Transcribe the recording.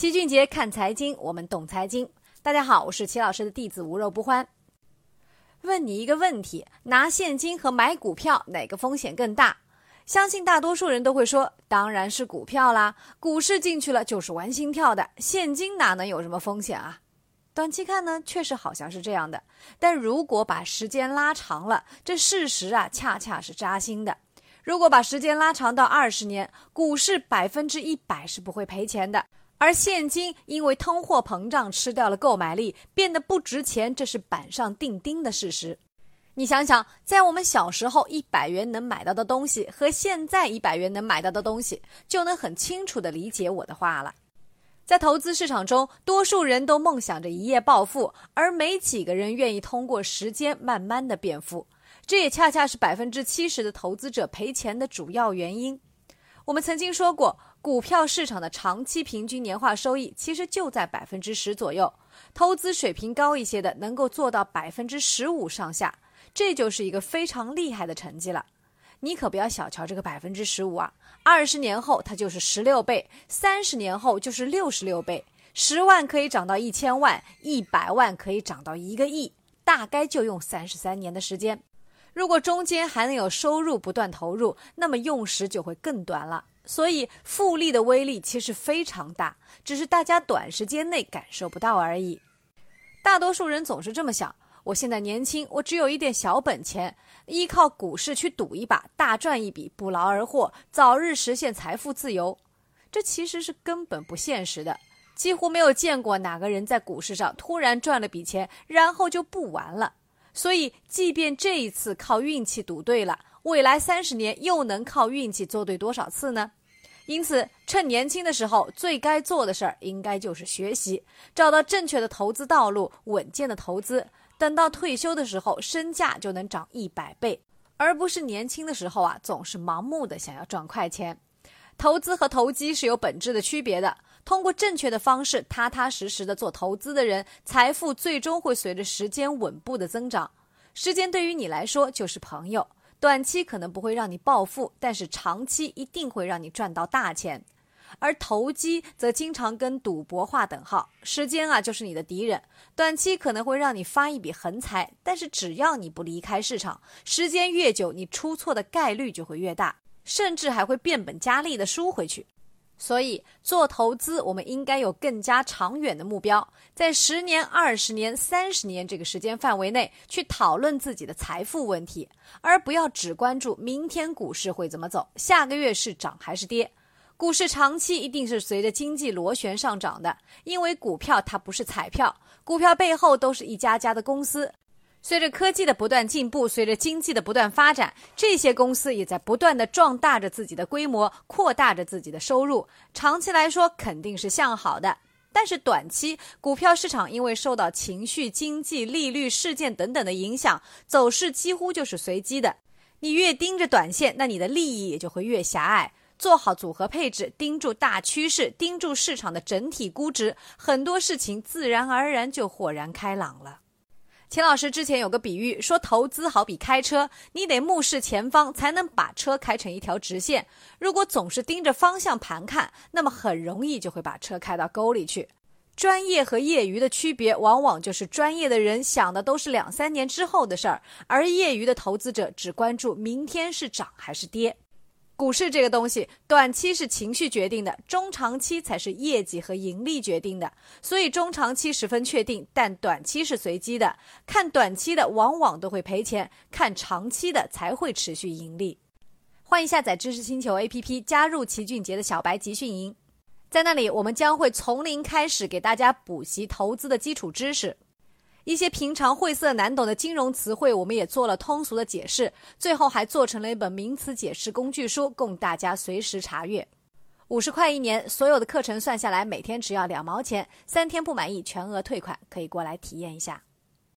齐俊杰看财经，我们懂财经。大家好，我是齐老师的弟子无肉不欢。问你一个问题：拿现金和买股票，哪个风险更大？相信大多数人都会说，当然是股票啦。股市进去了就是玩心跳的，现金哪能有什么风险啊？短期看呢，确实好像是这样的。但如果把时间拉长了，这事实啊，恰恰是扎心的。如果把时间拉长到二十年，股市百分之一百是不会赔钱的。而现金因为通货膨胀吃掉了购买力，变得不值钱，这是板上钉钉的事实。你想想，在我们小时候一百元能买到的东西，和现在一百元能买到的东西，就能很清楚地理解我的话了。在投资市场中，多数人都梦想着一夜暴富，而没几个人愿意通过时间慢慢的变富。这也恰恰是百分之七十的投资者赔钱的主要原因。我们曾经说过。股票市场的长期平均年化收益其实就在百分之十左右，投资水平高一些的能够做到百分之十五上下，这就是一个非常厉害的成绩了。你可不要小瞧这个百分之十五啊！二十年后它就是十六倍，三十年后就是六十六倍，十万可以涨到一千万，一百万可以涨到一个亿，大概就用三十三年的时间。如果中间还能有收入不断投入，那么用时就会更短了。所以复利的威力其实非常大，只是大家短时间内感受不到而已。大多数人总是这么想：我现在年轻，我只有一点小本钱，依靠股市去赌一把，大赚一笔，不劳而获，早日实现财富自由。这其实是根本不现实的，几乎没有见过哪个人在股市上突然赚了笔钱，然后就不玩了。所以，即便这一次靠运气赌对了，未来三十年又能靠运气做对多少次呢？因此，趁年轻的时候，最该做的事儿应该就是学习，找到正确的投资道路，稳健的投资。等到退休的时候，身价就能涨一百倍，而不是年轻的时候啊，总是盲目的想要赚快钱。投资和投机是有本质的区别的。通过正确的方式，踏踏实实的做投资的人，财富最终会随着时间稳步的增长。时间对于你来说就是朋友。短期可能不会让你暴富，但是长期一定会让你赚到大钱。而投机则经常跟赌博划等号，时间啊就是你的敌人。短期可能会让你发一笔横财，但是只要你不离开市场，时间越久，你出错的概率就会越大，甚至还会变本加厉的输回去。所以做投资，我们应该有更加长远的目标，在十年、二十年、三十年这个时间范围内去讨论自己的财富问题，而不要只关注明天股市会怎么走，下个月是涨还是跌。股市长期一定是随着经济螺旋上涨的，因为股票它不是彩票，股票背后都是一家家的公司。随着科技的不断进步，随着经济的不断发展，这些公司也在不断的壮大着自己的规模，扩大着自己的收入。长期来说肯定是向好的，但是短期股票市场因为受到情绪、经济、利率事件等等的影响，走势几乎就是随机的。你越盯着短线，那你的利益也就会越狭隘。做好组合配置，盯住大趋势，盯住市场的整体估值，很多事情自然而然就豁然开朗了。钱老师之前有个比喻，说投资好比开车，你得目视前方才能把车开成一条直线。如果总是盯着方向盘看，那么很容易就会把车开到沟里去。专业和业余的区别，往往就是专业的人想的都是两三年之后的事儿，而业余的投资者只关注明天是涨还是跌。股市这个东西，短期是情绪决定的，中长期才是业绩和盈利决定的。所以中长期十分确定，但短期是随机的。看短期的往往都会赔钱，看长期的才会持续盈利。欢迎下载知识星球 APP，加入齐俊杰的小白集训营，在那里我们将会从零开始给大家补习投资的基础知识。一些平常晦涩难懂的金融词汇，我们也做了通俗的解释。最后还做成了一本名词解释工具书，供大家随时查阅。五十块一年，所有的课程算下来，每天只要两毛钱。三天不满意，全额退款，可以过来体验一下。